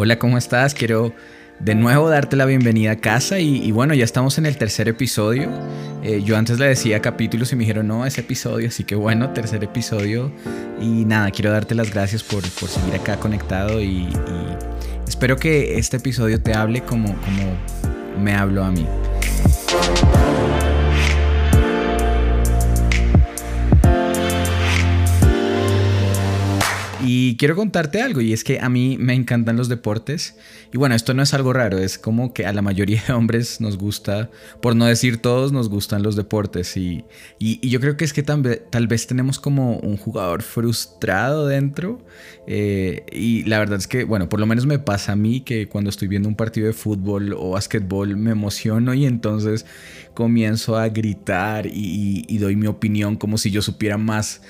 Hola, ¿cómo estás? Quiero de nuevo darte la bienvenida a casa y, bueno, ya estamos en el tercer episodio. Eh, yo antes le decía capítulos y me dijeron, no, ese episodio, así que bueno, tercer episodio. Y nada, quiero darte las gracias por, por seguir acá conectado y, y, espero que este episodio te hable como, como me habló a mí. Y quiero contarte algo, y es que a mí me encantan los deportes. Y bueno, esto no es algo raro, es como que a la mayoría de hombres nos gusta, por no decir todos, nos gustan los deportes. Y, y, yo creo que es que tal, vez tenemos como un jugador frustrado dentro. Eh, y la verdad es que, bueno, por lo menos me pasa a mí que cuando estoy viendo un partido de fútbol o básquetbol me emociono y entonces comienzo a gritar y, doy mi opinión como si yo supiera más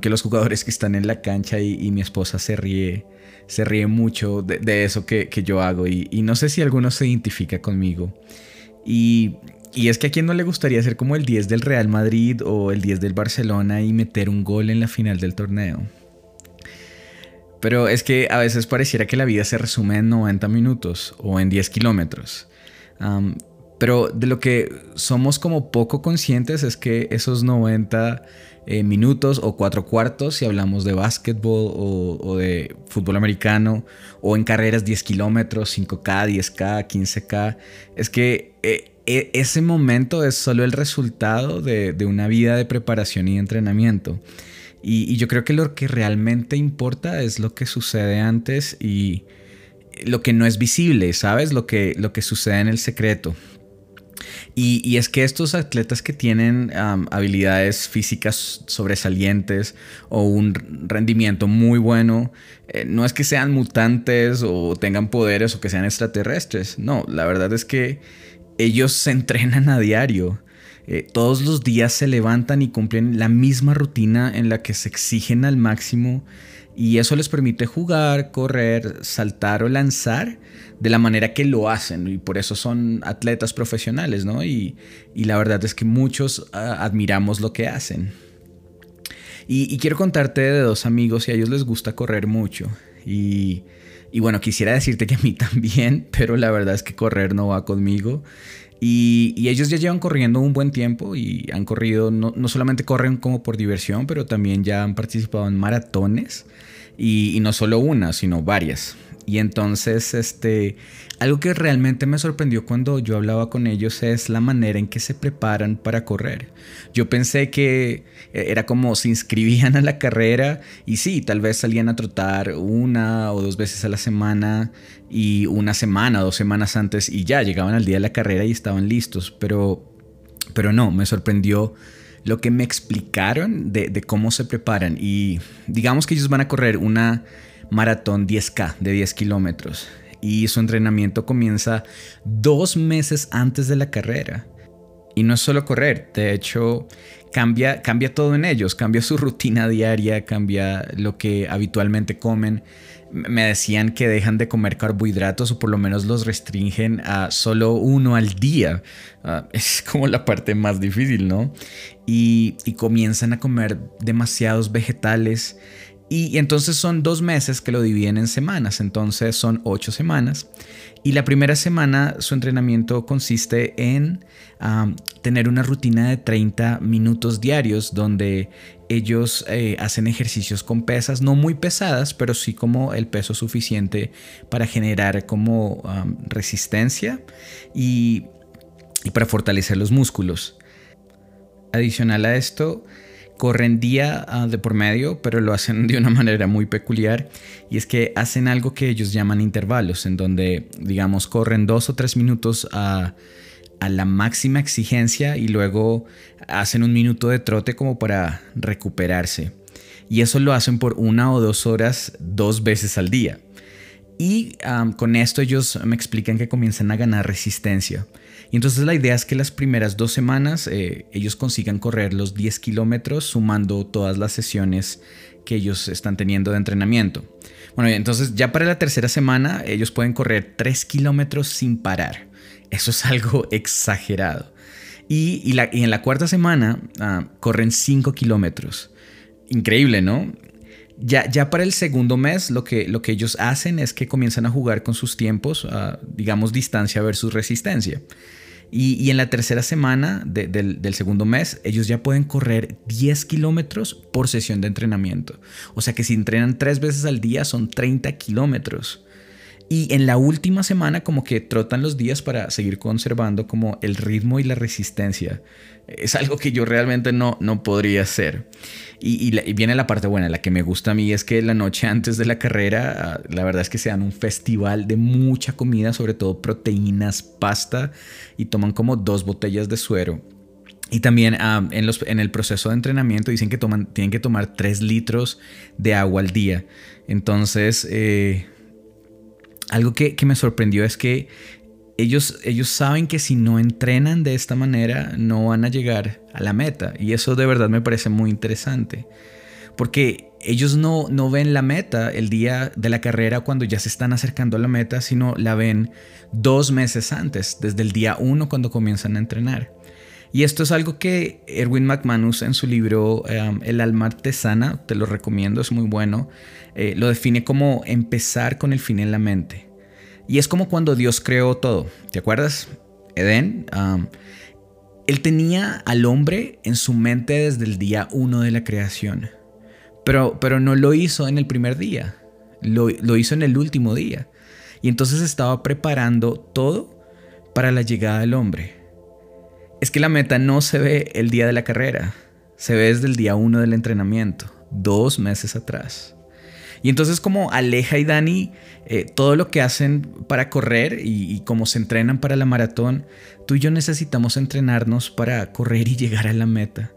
que los jugadores que están en la cancha y, mi esposa se ríe, se ríe mucho de, eso que, yo hago y, no sé si alguno se identifica conmigo. Y, es que a quien no le gustaría ser como el 10 del Real Madrid o el 10 del Barcelona y meter un gol en la final del torneo. Pero es que a veces pareciera que la vida se resume en 90 minutos o en 10 kilómetros. Pero de lo que somos como poco conscientes es que esos 90 eh, minutos o cuatro cuartos si hablamos de básquetbol o, de fútbol americano o en carreras 10 kilómetros, 5K, 10K, 15K. Es que eh, e, ese momento es solo el resultado de, una vida de preparación y entrenamiento. Y, yo creo que lo que realmente importa es lo que sucede antes y lo que no es visible, ¿sabes? Lo que, lo que sucede en el secreto. Y, es que estos atletas que tienen habilidades físicas sobresalientes o un rendimiento muy bueno, eh, no es que sean mutantes o tengan poderes o que sean extraterrestres. No, la verdad es que ellos se entrenan a diario. Eh, todos los días se levantan y cumplen la misma rutina en la que se exigen al máximo y eso les permite jugar, correr, saltar o lanzar de la manera que lo hacen y por eso son atletas profesionales, ¿no? Y, la verdad es que muchos ah, admiramos lo que hacen. Y, quiero contarte de dos amigos y a ellos les gusta correr mucho. Y, bueno, quisiera decirte que a mí también, pero la verdad es que correr no va conmigo. Y, ellos ya llevan corriendo un buen tiempo y han corrido, no, no, solamente corren como por diversión, pero también ya han participado en maratones y, y no solo una, sino varias. Y entonces, este, algo que realmente me sorprendió cuando yo hablaba con ellos es la manera en que se preparan para correr. Yo pensé que era como se inscribían a la carrera y sí, tal vez salían a trotar una o dos veces a la semana y una semana, dos semanas antes y ya llegaban al día de la carrera y estaban listos, pero, pero no, me sorprendió lo que me explicaron de, de cómo se preparan y digamos que ellos van a correr una maratón 10K de 10 kilómetros y su entrenamiento comienza dos meses antes de la carrera. Y no es solo correr, de hecho cambia, cambia todo en ellos, cambia su rutina diaria, cambia lo que habitualmente comen. Me decían que dejan de comer carbohidratos o por lo menos los restringen a solo uno al día. Ah, es como la parte más difícil, ¿no? Y, y comienzan a comer demasiados vegetales y, entonces son dos meses que lo dividen en semanas, entonces son ocho semanas. Y la primera semana su entrenamiento consiste en tener una rutina de 30 minutos diarios donde ellos eh, hacen ejercicios con pesas, no muy pesadas, pero sí como el peso suficiente para generar como resistencia y, y para fortalecer los músculos. Adicional a esto, corren día ah, de por medio, pero lo hacen de una manera muy peculiar y es que hacen algo que ellos llaman intervalos, en donde, digamos, corren dos o tres minutos a, a la máxima exigencia y luego hacen un minuto de trote como para recuperarse. Y eso lo hacen por una o dos horas dos veces al día. Y con esto ellos me explican que comienzan a ganar resistencia. Y entonces la idea es que las primeras dos semanas eh, ellos consigan correr los 10 kilómetros sumando todas las sesiones que ellos están teniendo de entrenamiento. Bueno, entonces ya para la tercera semana ellos pueden correr 3 kilómetros sin parar. Eso es algo exagerado. Y, en la cuarta semana ah, corren 5 kilómetros. Increíble, ¿no? Ya, para el segundo mes lo que, lo que ellos hacen es que comienzan a jugar con sus tiempos, digamos distancia versus resistencia. Y, en la tercera semana del, del, segundo mes, ellos ya pueden correr 10 kilómetros por sesión de entrenamiento. O sea que si entrenan tres veces al día son 30 kilómetros. Y en la última semana como que trotan los días para seguir conservando como el ritmo y la resistencia. Es algo que yo realmente no, no podría hacer. Y, viene la parte buena, la que me gusta a mí es que la noche antes de la carrera, ah, la verdad es que se dan un festival de mucha comida, sobre todo proteínas, pasta, y toman como dos botellas de suero. Y también ah, en, los, en, el proceso de entrenamiento dicen que toman, tienen que tomar 3 litros de agua al día. Entonces, eh, algo que, me sorprendió es que ellos, ellos saben que si no entrenan de esta manera no van a llegar a la meta. Y eso de verdad me parece muy interesante. Porque ellos no, no ven la meta el día de la carrera cuando ya se están acercando a la meta, sino la ven dos meses antes, desde el día uno cuando comienzan a entrenar. Y esto es algo que Erwin McManus en su libro um, El alma artesana, te lo recomiendo, es muy bueno, eh, lo define como empezar con el fin en la mente. Y es como cuando Dios creó todo, ¿te acuerdas? Edén, um, él tenía al hombre en su mente desde el día uno de la creación, pero, pero no lo hizo en el primer día, lo, lo hizo en el último día. Y entonces estaba preparando todo para la llegada del hombre es que la meta no se ve el día de la carrera, se ve desde el día uno del entrenamiento, dos meses atrás. Y entonces como Aleja y Dani, eh, todo lo que hacen para correr y, como se entrenan para la maratón, tú y yo necesitamos entrenarnos para correr y llegar a la meta.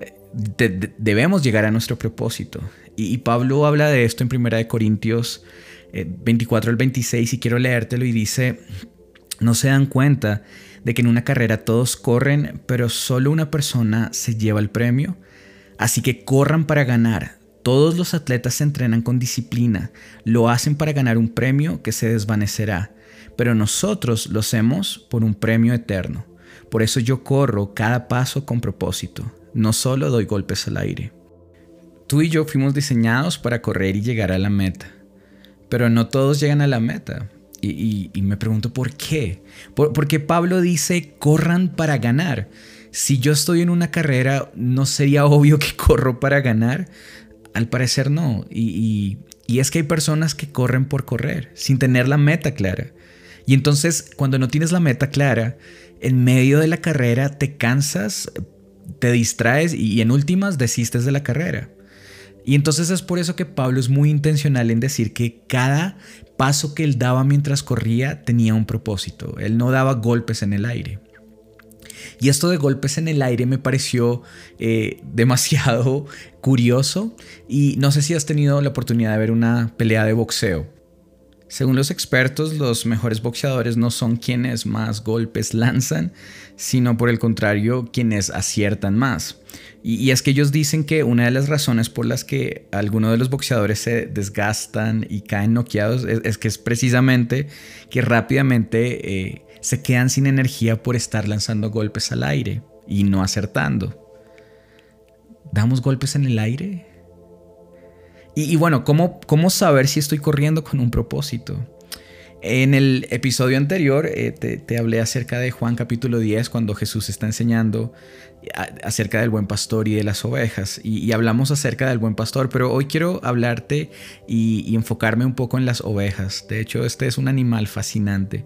Eh, debemos llegar a nuestro propósito. Y, Pablo habla de esto en 1 Corintios 24 eh, al 26 y quiero leértelo y dice, no se dan cuenta de que en una carrera todos corren, pero solo una persona se lleva el premio. Así que corran para ganar. Todos los atletas se entrenan con disciplina, lo hacen para ganar un premio que se desvanecerá, pero nosotros lo hacemos por un premio eterno. Por eso yo corro cada paso con propósito, no solo doy golpes al aire. Tú y yo fuimos diseñados para correr y llegar a la meta, pero no todos llegan a la meta. Y, me pregunto por qué. porque Pablo dice, corran para ganar. Si yo estoy en una carrera, ¿no sería obvio que corro para ganar? Al parecer no. Y, y es que hay personas que corren por correr, sin tener la meta clara. Y entonces, cuando no tienes la meta clara, en medio de la carrera te cansas, te distraes y en últimas desistes de la carrera. Y entonces es por eso que Pablo es muy intencional en decir que cada paso que él daba mientras corría tenía un propósito. Él no daba golpes en el aire. Y esto de golpes en el aire me pareció eh, demasiado curioso y no sé si has tenido la oportunidad de ver una pelea de boxeo. Según los expertos, los mejores boxeadores no son quienes más golpes lanzan, sino por el contrario, quienes aciertan más. Y, es que ellos dicen que una de las razones por las que algunos de los boxeadores se desgastan y caen noqueados es, que es precisamente que rápidamente eh, se quedan sin energía por estar lanzando golpes al aire y no acertando. ¿Damos golpes en el aire? Y, bueno, ¿cómo, ¿cómo saber si estoy corriendo con un propósito? En el episodio anterior eh, te, hablé acerca de Juan capítulo 10, cuando Jesús está enseñando acerca del buen pastor y de las ovejas. Y, hablamos acerca del buen pastor, pero hoy quiero hablarte y, enfocarme un poco en las ovejas. De hecho, este es un animal fascinante.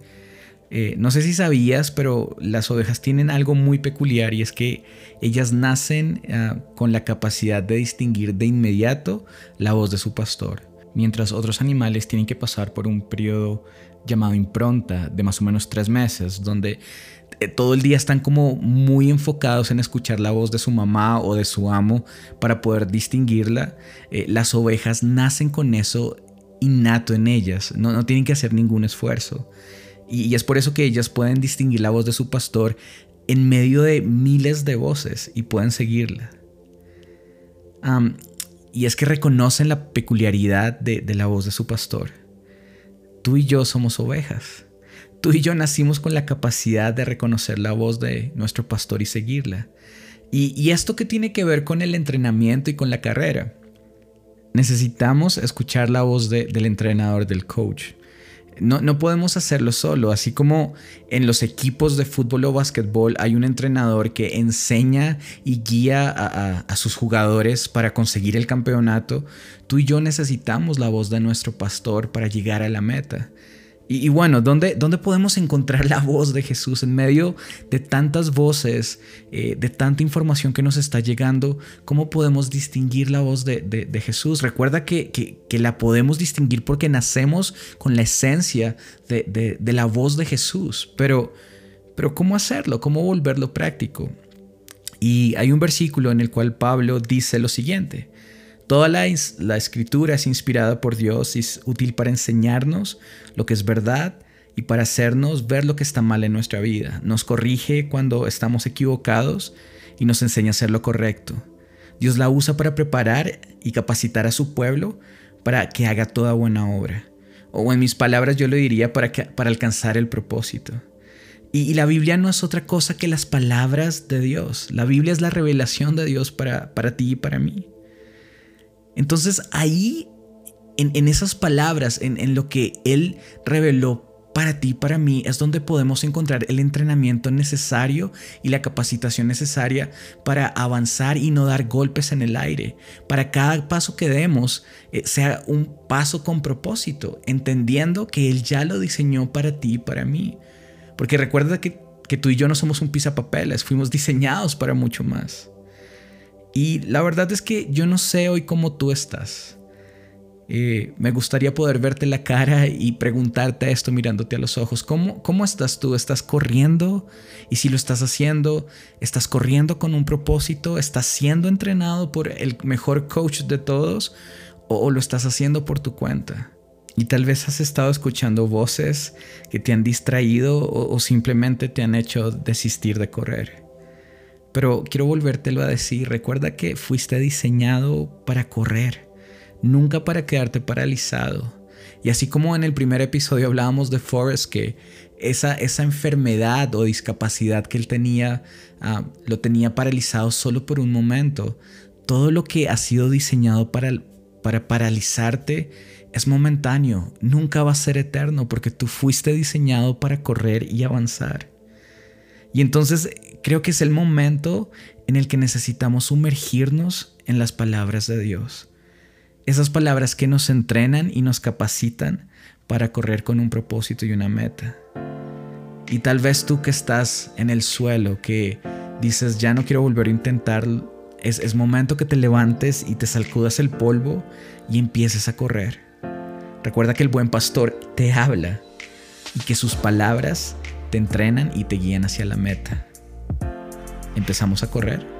Eh, no sé si sabías, pero las ovejas tienen algo muy peculiar y es que ellas nacen ah, con la capacidad de distinguir de inmediato la voz de su pastor, mientras otros animales tienen que pasar por un periodo llamado impronta de más o menos tres meses, donde eh, todo el día están como muy enfocados en escuchar la voz de su mamá o de su amo para poder distinguirla. Eh, las ovejas nacen con eso innato en ellas, no, no tienen que hacer ningún esfuerzo. Y, es por eso que ellas pueden distinguir la voz de su pastor en medio de miles de voces y pueden seguirla. y es que reconocen la peculiaridad de, la voz de su pastor. Tú y yo somos ovejas. Tú y yo nacimos con la capacidad de reconocer la voz de nuestro pastor y seguirla. Y, esto que tiene que ver con el entrenamiento y con la carrera. necesitamos escuchar la voz del entrenador, del coach. No, podemos hacerlo solo, así como en los equipos de fútbol o básquetbol hay un entrenador que enseña y guía a, sus jugadores para conseguir el campeonato, tú y yo necesitamos la voz de nuestro pastor para llegar a la meta. Y, bueno, ¿dónde, ¿dónde, podemos encontrar la voz de Jesús en medio de tantas voces, eh, de tanta información que nos está llegando? ¿Cómo podemos distinguir la voz de, Jesús? Recuerda que, que, la podemos distinguir porque nacemos con la esencia de, la voz de Jesús. Pero, pero ¿cómo hacerlo? ¿Cómo volverlo práctico? Y hay un versículo en el cual Pablo dice lo siguiente. Toda la, escritura es inspirada por Dios y es útil para enseñarnos lo que es verdad y para hacernos ver lo que está mal en nuestra vida. Nos corrige cuando estamos equivocados y nos enseña a hacer lo correcto. Dios la usa para preparar y capacitar a su pueblo para que haga toda buena obra. O en mis palabras yo lo diría para, para alcanzar el propósito. Y, la Biblia no es otra cosa que las palabras de Dios. La Biblia es la revelación de Dios para, para ti y para mí. Entonces ahí, en, esas palabras, en, lo que Él reveló para ti, para mí, es donde podemos encontrar el entrenamiento necesario y la capacitación necesaria para avanzar y no dar golpes en el aire. Para cada paso que demos eh, sea un paso con propósito, entendiendo que Él ya lo diseñó para ti y para mí. Porque recuerda que, tú y yo no somos un pisapapeles, fuimos diseñados para mucho más. Y la verdad es que yo no sé hoy cómo tú estás. Eh, me gustaría poder verte la cara y preguntarte esto mirándote a los ojos. ¿Cómo, ¿Cómo estás tú? ¿Estás corriendo? Y si lo estás haciendo, ¿estás corriendo con un propósito? ¿Estás siendo entrenado por el mejor coach de todos? ¿O, lo estás haciendo por tu cuenta? Y tal vez has estado escuchando voces que te han distraído o simplemente te han hecho desistir de correr. Pero quiero volvértelo a decir, recuerda que fuiste diseñado para correr, nunca para quedarte paralizado. Y así como en el primer episodio hablábamos de Forrest, que esa, esa enfermedad o discapacidad que él tenía, ah, lo tenía paralizado solo por un momento, todo lo que ha sido diseñado para, para paralizarte es momentáneo, nunca va a ser eterno porque tú fuiste diseñado para correr y avanzar. Y entonces creo que es el momento en el que necesitamos sumergirnos en las palabras de Dios. Esas palabras que nos entrenan y nos capacitan para correr con un propósito y una meta. Y tal vez tú que estás en el suelo, que dices, ya no quiero volver a intentar, es, momento que te levantes y te sacudas el polvo y empieces a correr. Recuerda que el buen pastor te habla y que sus palabras te entrenan y te guían hacia la meta. ¿Empezamos a correr?